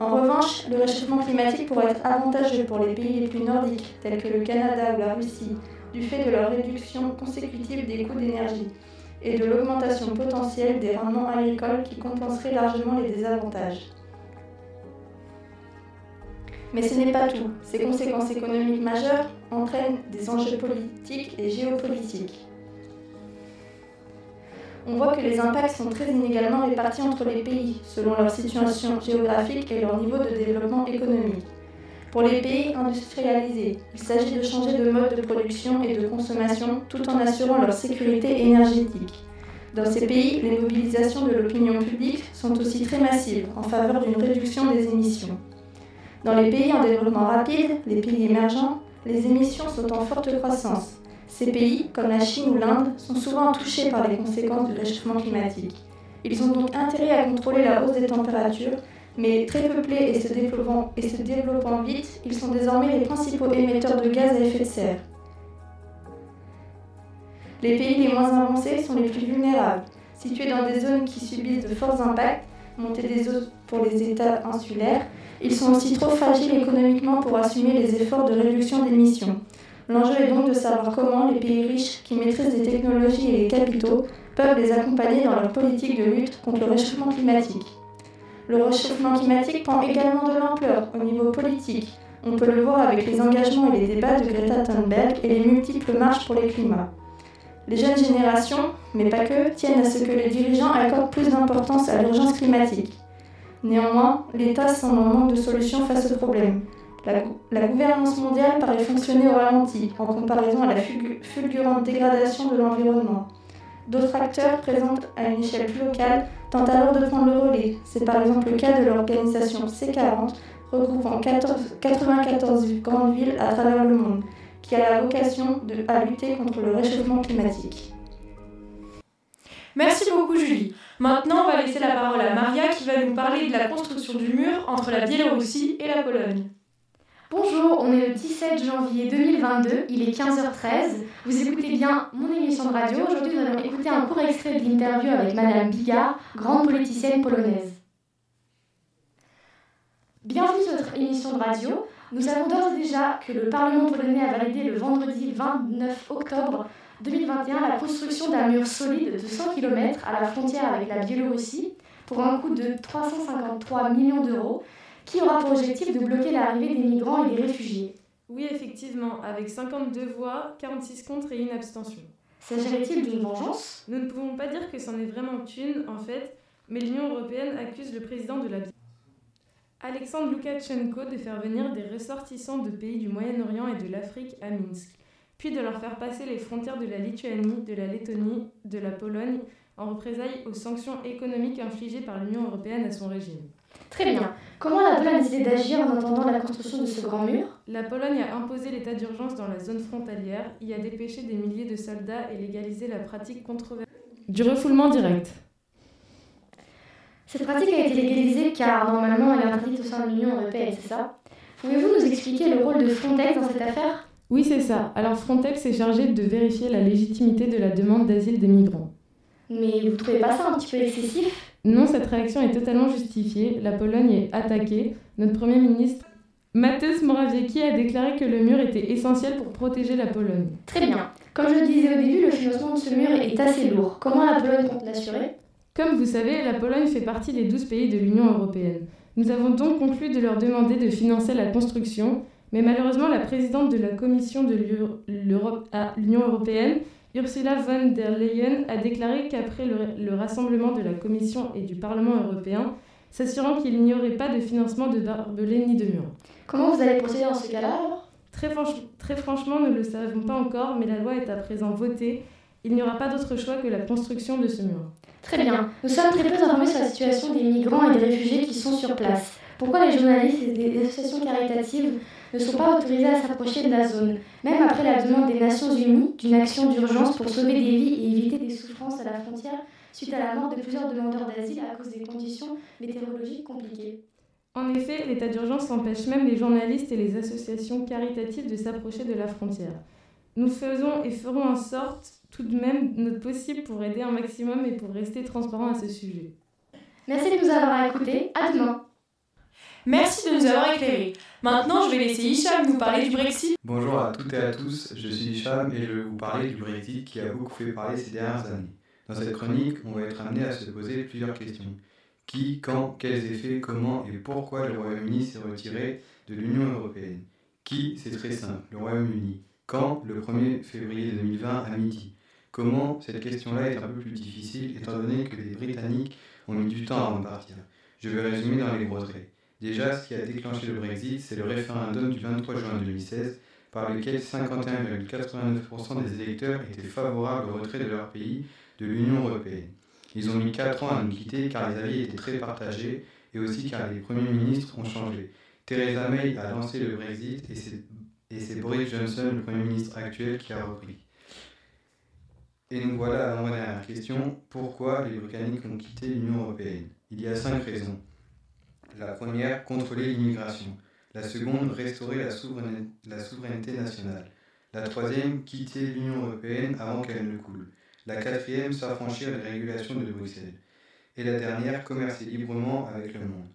En revanche, le réchauffement climatique pourrait être avantageux pour les pays les plus nordiques, tels que le Canada ou la Russie, du fait de leur réduction consécutive des coûts d'énergie et de l'augmentation potentielle des rendements agricoles qui compenserait largement les désavantages. Mais ce n'est pas tout. Ces conséquences économiques majeures entraînent des enjeux politiques et géopolitiques on voit que les impacts sont très inégalement répartis entre les pays, selon leur situation géographique et leur niveau de développement économique. Pour les pays industrialisés, il s'agit de changer de mode de production et de consommation tout en assurant leur sécurité énergétique. Dans ces pays, les mobilisations de l'opinion publique sont aussi très massives en faveur d'une réduction des émissions. Dans les pays en développement rapide, les pays émergents, les émissions sont en forte croissance ces pays, comme la Chine ou l'Inde, sont souvent touchés par les conséquences du réchauffement climatique. Ils ont donc intérêt à contrôler la hausse des températures, mais très peuplés et se développant, vite, ils sont désormais les principaux émetteurs de gaz à effet de serre. Les pays les moins avancés sont les plus vulnérables. Situés dans des zones qui subissent de forts impacts, montée des eaux pour les États insulaires, ils sont aussi trop fragiles économiquement pour assumer les efforts de réduction d'émissions. L'enjeu est donc de savoir comment les pays riches qui maîtrisent les technologies et les capitaux peuvent les accompagner dans leur politique de lutte contre le réchauffement climatique. Le réchauffement climatique prend également de l'ampleur au niveau politique. On peut le voir avec les engagements et les débats de Greta Thunberg et les multiples marches pour les climats. Les jeunes générations, mais pas que, tiennent à ce que les dirigeants accordent plus d'importance à l'urgence climatique. Néanmoins, l'État semble en manque de solutions face au problème. La, gouvernance mondiale paraît fonctionner au ralenti en comparaison à la fulgurante dégradation de l'environnement. D'autres acteurs présents à une échelle plus locale tentent alors de prendre le relais. C'est par exemple le cas de l'organisation C40, regroupant 94 grandes villes à travers le monde, qui a la vocation de, à lutter contre le réchauffement climatique. Merci beaucoup Julie. Maintenant, on va laisser la parole à Maria qui va nous parler de la construction du mur entre la Biélorussie et la Pologne. Bonjour, on est le 17 janvier 2022, il est 15h13. Vous écoutez bien mon émission de radio. Aujourd'hui, nous allons écouter un court extrait de l'interview avec Madame Bigard, grande politicienne polonaise. Bienvenue sur notre émission de radio. Nous savons d'ores et déjà que le Parlement polonais a validé le vendredi 29 octobre 2021 la construction d'un mur solide de 100 km à la frontière avec la Biélorussie pour un coût de 353 millions d'euros qui aura pour objectif de bloquer l'arrivée des migrants et des réfugiés. Oui, effectivement, avec 52 voix, 46 contre et une abstention. S'agirait-il d'une vengeance? Nous ne pouvons pas dire que c'en est vraiment une, en fait, mais l'Union européenne accuse le président de la Alexandre Loukachenko de faire venir des ressortissants de pays du Moyen-Orient et de l'Afrique à Minsk, puis de leur faire passer les frontières de la Lituanie, de la Lettonie, de la Pologne, en représailles aux sanctions économiques infligées par l'Union européenne à son régime. Très bien. Comment la Pologne a décidé d'agir en attendant la construction de ce grand mur? La Pologne a imposé l'état d'urgence dans la zone frontalière, y a dépêché des milliers de soldats et légalisé la pratique controversée du refoulement direct. Cette pratique a été légalisée car normalement elle est interdite au sein de l'Union européenne, c'est ça? Pouvez-vous nous expliquer le rôle de Frontex dans cette affaire? Oui, c'est ça. Alors Frontex est chargé de vérifier la légitimité de la demande d'asile des migrants. Mais vous trouvez pas ça un petit peu excessif? Non, cette réaction est totalement justifiée. La Pologne est attaquée. Notre Premier ministre Mateusz Morawiecki a déclaré que le mur était essentiel pour protéger la Pologne. Très bien. Comme je le disais au début, le financement de ce mur est assez lourd. Comment la Pologne compte l'assurer? Comme vous savez, la Pologne fait partie des 12 pays de l'Union européenne. Nous avons donc conclu de leur demander de financer la construction, mais malheureusement la présidente de la Commission de l'Union européenne, Ursula von der Leyen, a déclaré qu'après le, le rassemblement de la Commission et du Parlement européen, s'assurant qu'il n'y aurait pas de financement de barbelés ni de murs. Comment vous allez procéder dans ce cas-là très, très franchement, nous ne le savons pas encore, mais la loi est à présent votée. Il n'y aura pas d'autre choix que la construction de ce mur. Très bien. Nous sommes très peu informés sur la situation des migrants et des réfugiés qui sont sur place. Pourquoi les journalistes et des associations caritatives ne sont pas autorisés à s'approcher de la zone, même après la demande des Nations Unies d'une action d'urgence pour sauver des vies et éviter des souffrances à la frontière suite à la mort de plusieurs demandeurs d'asile à cause des conditions météorologiques compliquées? En effet, l'état d'urgence empêche même les journalistes et les associations caritatives de s'approcher de la frontière. Nous faisons et ferons en sorte tout de même notre possible pour aider un maximum et pour rester transparent à ce sujet. Merci de nous avoir écoutés. À demain. Merci de nous avoir éclairés. Maintenant, je vais laisser Hicham nous parler du Brexit. Bonjour à toutes et à tous, je suis Hicham et je vais vous parler du Brexit qui a beaucoup fait parler ces dernières années. Dans cette chronique, on va être amené à se poser plusieurs questions. Qui, quand, quels effets, comment et pourquoi le Royaume-Uni s'est retiré de l'Union européenne? Qui C'est très simple, le Royaume-Uni? Quand Le 1er février 2020 à midi? Comment Cette question-là est un peu plus difficile étant donné que les Britanniques ont mis du temps avant de partir? Je vais résumer dans les gros traits. Déjà, ce qui a déclenché le Brexit, c'est le référendum du 23 juin 2016 par lequel 51,89% des électeurs étaient favorables au retrait de leur pays de l'Union européenne. Ils ont mis 4 ans à nous quitter car les avis étaient très partagés et aussi car les premiers ministres ont changé. Theresa May a lancé le Brexit et c'est Boris Johnson, le Premier ministre actuel, qui a repris. Et nous voilà à la dernière question. Pourquoi les Britanniques ont quitté l'Union européenne? Il y a cinq raisons. La première, contrôler l'immigration. La seconde, restaurer la souveraineté, nationale. La troisième, quitter l'Union européenne avant qu'elle ne coule. La quatrième, s'affranchir des régulations de Bruxelles. Et la dernière, commercer librement avec le monde.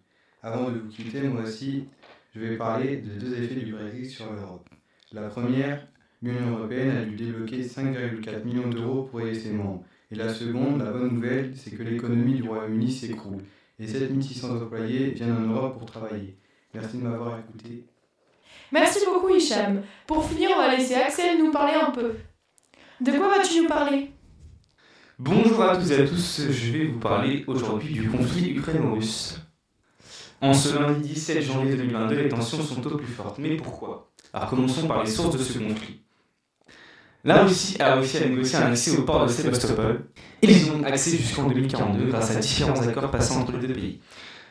Avant de vous quitter, moi aussi, je vais parler de deux effets du Brexit sur l'Europe. La première, l'Union européenne a dû débloquer 5,4 millions d'euros pour aider ses membres. Et la seconde, la bonne nouvelle, c'est que l'économie du Royaume-Uni s'écroule. Et 7600 employés viennent en Europe pour travailler. Merci de m'avoir écouté. Merci beaucoup Hicham. Pour finir, on va laisser Axel nous parler un peu. De quoi vas-tu nous parler? Bonjour à toutes et à tous, je vais vous parler aujourd'hui du conflit ukraino-russe. En ce lundi 17 janvier 2022, les tensions sont au plus fortes. Mais pourquoi? Alors commençons par les sources de ce conflit. La Russie a réussi à négocier un accès au port de Sébastopol, et ils ont accès jusqu'en 2042 grâce à différents accords passés entre les deux pays.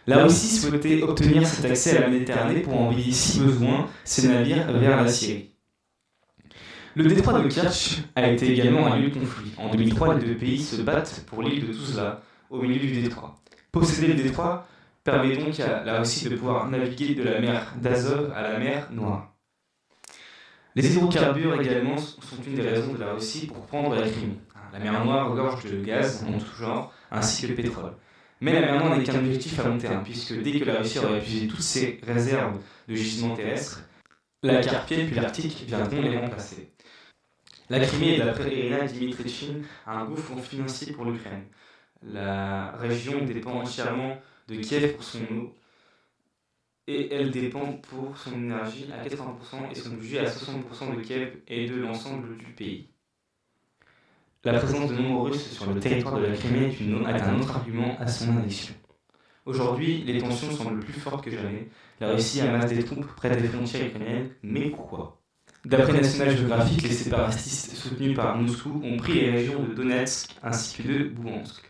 La Russie souhaitait obtenir cet accès à la Méditerranée pour envoyer, si besoin, ses navires vers la Syrie. Le détroit de Kerch a été également un lieu de conflit. En 2003, les deux pays se battent pour l'île de Tuzla, au milieu du détroit. Posséder le détroit permet donc à la Russie de pouvoir naviguer de la mer d'Azov à la mer Noire. Les hydrocarbures également sont une des raisons de la Russie pour prendre la Crimée. La mer Noire regorge de gaz en tout genre, ainsi que le pétrole. Mais la mer Noire n'est qu'un objectif à long terme, puisque dès que la Russie aura épuisé toutes ses réserves de gisements terrestres, la Carpienne puis l'Arctique viendront les remplacer. La Crimée, d'après Irina Dimitrichine, un gouffre financier pour l'Ukraine. La région dépend entièrement de Kiev pour son eau et elle dépend pour son énergie à 80% et son budget à 60% de Kiev et de l'ensemble du pays. La présence de nombreux Russes sur le territoire de la Crimée est, un autre argument à son annexion. Aujourd'hui, les tensions semblent plus fortes que jamais. La Russie amasse des troupes près des frontières ukrainiennes, mais pourquoi? D'après National Geographic, les séparatistes soutenus par Moscou ont pris les régions de Donetsk ainsi que de Bouansk,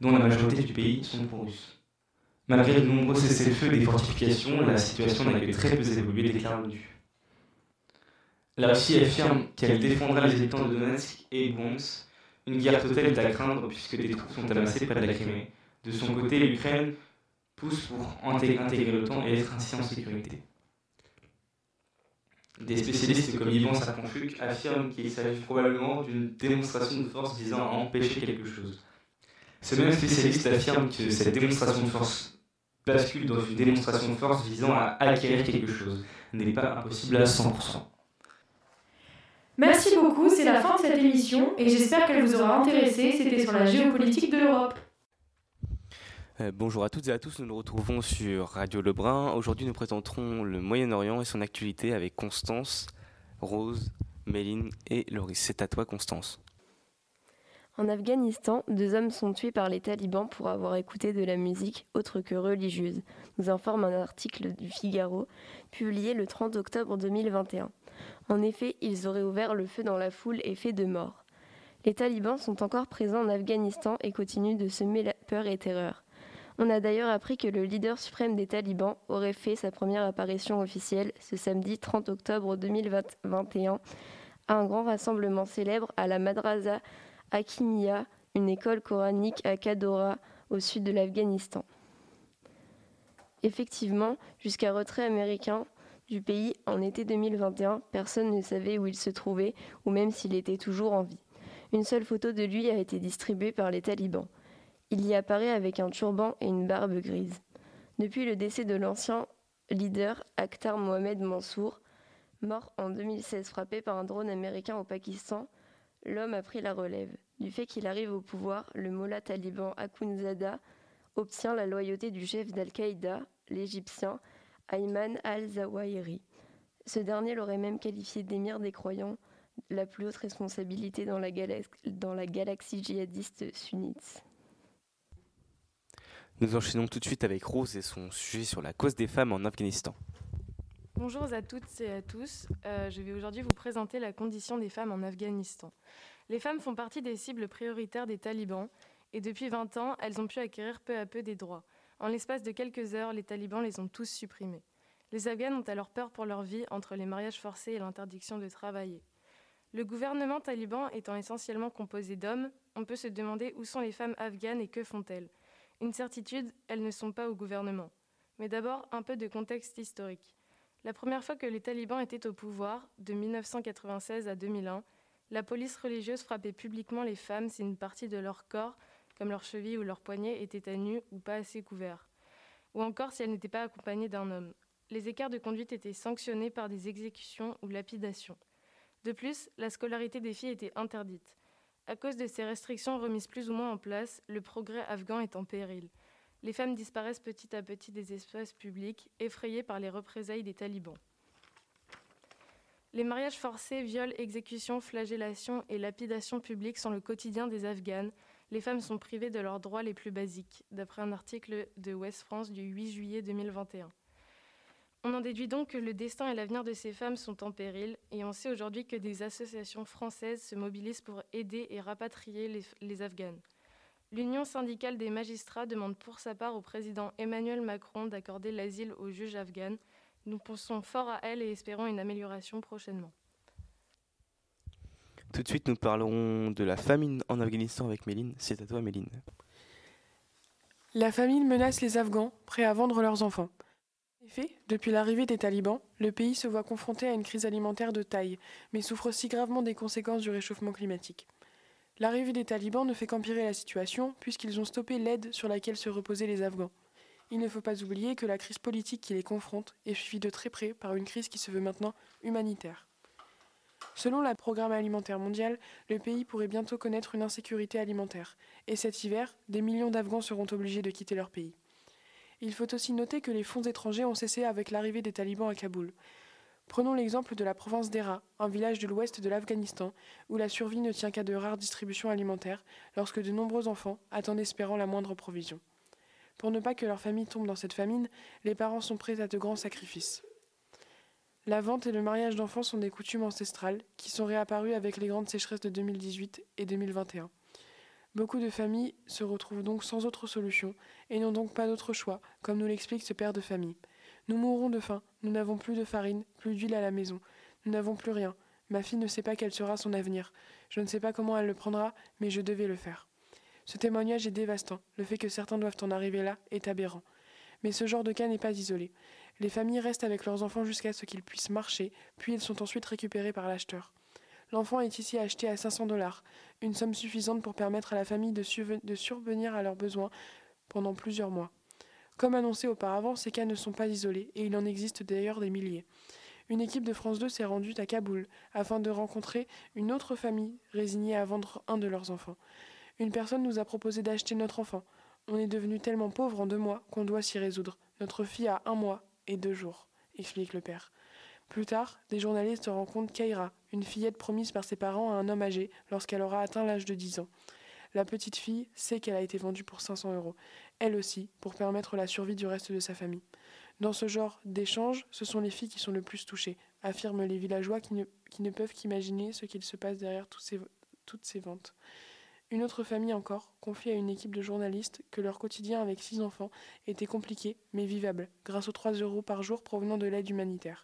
dont la majorité du pays sont pro-russes. Malgré de nombreux cessez-le-feu et des fortifications, la situation n'a que très peu évolué, déclare l'ONU. La Russie affirme qu'elle défendra les habitants de Donetsk et Bouansk. Une guerre totale est à craindre puisque des troupes sont amassées près de la Crimée. De son côté, l'Ukraine pousse pour intégrer l'OTAN et être ainsi en sécurité. Des spécialistes comme Yvan Saponchuk affirment qu'il s'agit probablement d'une démonstration de force visant à empêcher quelque chose. Ce même spécialiste affirme que cette démonstration de force bascule dans une démonstration de force visant à acquérir quelque chose n'est pas impossible à 100%. Merci beaucoup, c'est la fin de cette émission et j'espère qu'elle vous aura intéressé. C'était sur la géopolitique de l'Europe. Euh, bonjour à toutes et à tous, nous nous retrouvons sur Radio Lebrun. Aujourd'hui, nous présenterons le Moyen-Orient et son actualité avec Constance, Rose, Méline et Loris. C'est à toi, Constance. En Afghanistan, deux hommes sont tués par les talibans pour avoir écouté de la musique autre que religieuse, nous informe un article du Figaro publié le 30 octobre 2021. En effet, ils auraient ouvert le feu dans la foule et fait deux morts. Les talibans sont encore présents en Afghanistan et continuent de semer la peur et terreur. On a d'ailleurs appris que le leader suprême des talibans aurait fait sa première apparition officielle ce samedi 30 octobre 2021 à un grand rassemblement célèbre à la Madrasa Hakimia, une école coranique à Kadora, au sud de l'Afghanistan. Effectivement, jusqu'à retrait américain du pays en été 2021, personne ne savait où il se trouvait ou même s'il était toujours en vie. Une seule photo de lui a été distribuée par les talibans. Il y apparaît avec un turban et une barbe grise. Depuis le décès de l'ancien leader Akhtar Mohamed Mansour, mort en 2016 frappé par un drone américain au Pakistan, l'homme a pris la relève. Du fait qu'il arrive au pouvoir, le mollah taliban Akhundzada obtient la loyauté du chef d'Al-Qaïda, l'Égyptien Ayman al-Zawahiri. Ce dernier l'aurait même qualifié d'émir des croyants, la plus haute responsabilité dans la, dans la galaxie djihadiste sunnite. Nous enchaînons tout de suite avec Rose et son sujet sur la cause des femmes en Afghanistan. Bonjour à toutes et à tous. Euh, je vais aujourd'hui vous présenter la condition des femmes en Afghanistan. Les femmes font partie des cibles prioritaires des talibans et depuis 20 ans, elles ont pu acquérir peu à peu des droits. En l'espace de quelques heures, les talibans les ont tous supprimés. Les Afghanes ont alors peur pour leur vie entre les mariages forcés et l'interdiction de travailler. Le gouvernement taliban étant essentiellement composé d'hommes, on peut se demander où sont les femmes afghanes et que font-elles. Une certitude, elles ne sont pas au gouvernement. Mais d'abord, un peu de contexte historique. La première fois que les talibans étaient au pouvoir, de 1996 à 2001, la police religieuse frappait publiquement les femmes si une partie de leur corps, comme leurs chevilles ou leurs poignets, était à nu ou pas assez couvert, ou encore si elles n'étaient pas accompagnées d'un homme. Les écarts de conduite étaient sanctionnés par des exécutions ou lapidations. De plus, la scolarité des filles était interdite. À cause de ces restrictions remises plus ou moins en place, le progrès afghan est en péril. Les femmes disparaissent petit à petit des espaces publics, effrayées par les représailles des talibans. Les mariages forcés, viols, exécutions, flagellations et lapidations publiques sont le quotidien des Afghanes. Les femmes sont privées de leurs droits les plus basiques, d'après un article de West France du 8 juillet 2021. On en déduit donc que le destin et l'avenir de ces femmes sont en péril, et on sait aujourd'hui que des associations françaises se mobilisent pour aider et rapatrier les, les Afghanes. L'Union syndicale des magistrats demande pour sa part au président Emmanuel Macron d'accorder l'asile aux juges afghanes. Nous pensons fort à elle et espérons une amélioration prochainement. Tout de suite, nous parlerons de la famine en Afghanistan avec Méline. C'est à toi, Méline. La famine menace les Afghans, prêts à vendre leurs enfants. En effet, depuis l'arrivée des talibans, le pays se voit confronté à une crise alimentaire de taille, mais souffre aussi gravement des conséquences du réchauffement climatique. L'arrivée des talibans ne fait qu'empirer la situation, puisqu'ils ont stoppé l'aide sur laquelle se reposaient les Afghans. Il ne faut pas oublier que la crise politique qui les confronte est suivie de très près par une crise qui se veut maintenant humanitaire. Selon la Programme alimentaire mondial, le pays pourrait bientôt connaître une insécurité alimentaire, et cet hiver, des millions d'Afghans seront obligés de quitter leur pays. Il faut aussi noter que les fonds étrangers ont cessé avec l'arrivée des talibans à Kaboul. Prenons l'exemple de la province d'Era, un village de l'ouest de l'Afghanistan, où la survie ne tient qu'à de rares distributions alimentaires, lorsque de nombreux enfants attendent espérant la moindre provision. Pour ne pas que leur famille tombe dans cette famine, les parents sont prêts à de grands sacrifices. La vente et le mariage d'enfants sont des coutumes ancestrales qui sont réapparues avec les grandes sécheresses de 2018 et 2021. Beaucoup de familles se retrouvent donc sans autre solution et n'ont donc pas d'autre choix, comme nous l'explique ce père de famille. Nous mourrons de faim, nous n'avons plus de farine, plus d'huile à la maison, nous n'avons plus rien. Ma fille ne sait pas quel sera son avenir. Je ne sais pas comment elle le prendra, mais je devais le faire. Ce témoignage est dévastant. Le fait que certains doivent en arriver là est aberrant. Mais ce genre de cas n'est pas isolé. Les familles restent avec leurs enfants jusqu'à ce qu'ils puissent marcher, puis ils sont ensuite récupérés par l'acheteur. L'enfant est ici acheté à 500 dollars, une somme suffisante pour permettre à la famille de, de survenir à leurs besoins pendant plusieurs mois. Comme annoncé auparavant, ces cas ne sont pas isolés et il en existe d'ailleurs des milliers. Une équipe de France 2 s'est rendue à Kaboul afin de rencontrer une autre famille résignée à vendre un de leurs enfants. Une personne nous a proposé d'acheter notre enfant. On est devenu tellement pauvre en deux mois qu'on doit s'y résoudre. Notre fille a un mois et deux jours, explique le père. Plus tard, des journalistes rencontrent Kaira, une fillette promise par ses parents à un homme âgé lorsqu'elle aura atteint l'âge de 10 ans. La petite fille sait qu'elle a été vendue pour 500 euros, elle aussi, pour permettre la survie du reste de sa famille. Dans ce genre d'échange, ce sont les filles qui sont le plus touchées, affirment les villageois qui ne, peuvent qu'imaginer ce qu'il se passe derrière toutes ces ventes. Une autre famille encore confie à une équipe de journalistes que leur quotidien avec six enfants était compliqué mais vivable, grâce aux 3 euros par jour provenant de l'aide humanitaire.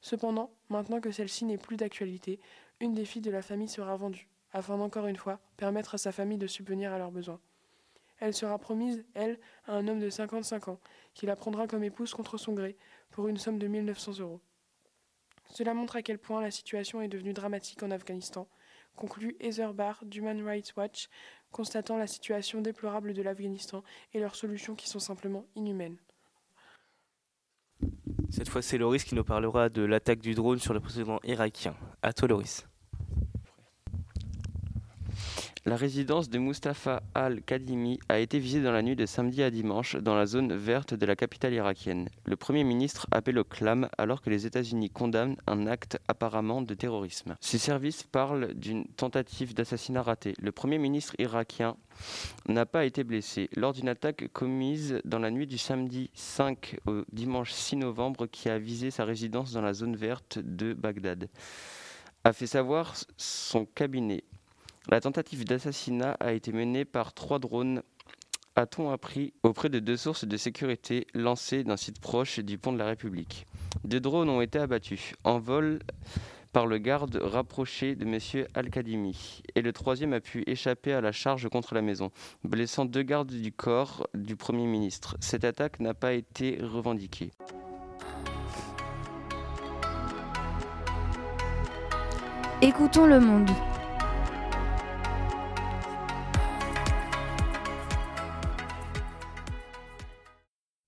Cependant, maintenant que celle-ci n'est plus d'actualité, une des filles de la famille sera vendue, afin d'encore une fois permettre à sa famille de subvenir à leurs besoins. Elle sera promise, elle, à un homme de 55 ans, qui la prendra comme épouse contre son gré, pour une somme de 1900 euros. Cela montre à quel point la situation est devenue dramatique en Afghanistan, conclut Heather Barr d'Human Rights Watch, constatant la situation déplorable de l'Afghanistan et leurs solutions qui sont simplement inhumaines. Cette fois, c'est Loris qui nous parlera de l'attaque du drone sur le président irakien. À toi, Loris. La résidence de Mustafa al-Kadhimi a été visée dans la nuit de samedi à dimanche dans la zone verte de la capitale irakienne. Le Premier ministre appelle au clam alors que les États-Unis condamnent un acte apparemment de terrorisme. Ces services parlent d'une tentative d'assassinat ratée. Le Premier ministre irakien n'a pas été blessé lors d'une attaque commise dans la nuit du samedi 5 au dimanche 6 novembre qui a visé sa résidence dans la zone verte de Bagdad a fait savoir son cabinet. La tentative d'assassinat a été menée par trois drones, a-t-on appris, auprès de deux sources de sécurité lancées d'un site proche du pont de la République. Deux drones ont été abattus en vol par le garde rapproché de M. Al-Kadimi, et le troisième a pu échapper à la charge contre la maison, blessant deux gardes du corps du Premier ministre. Cette attaque n'a pas été revendiquée. Écoutons le monde.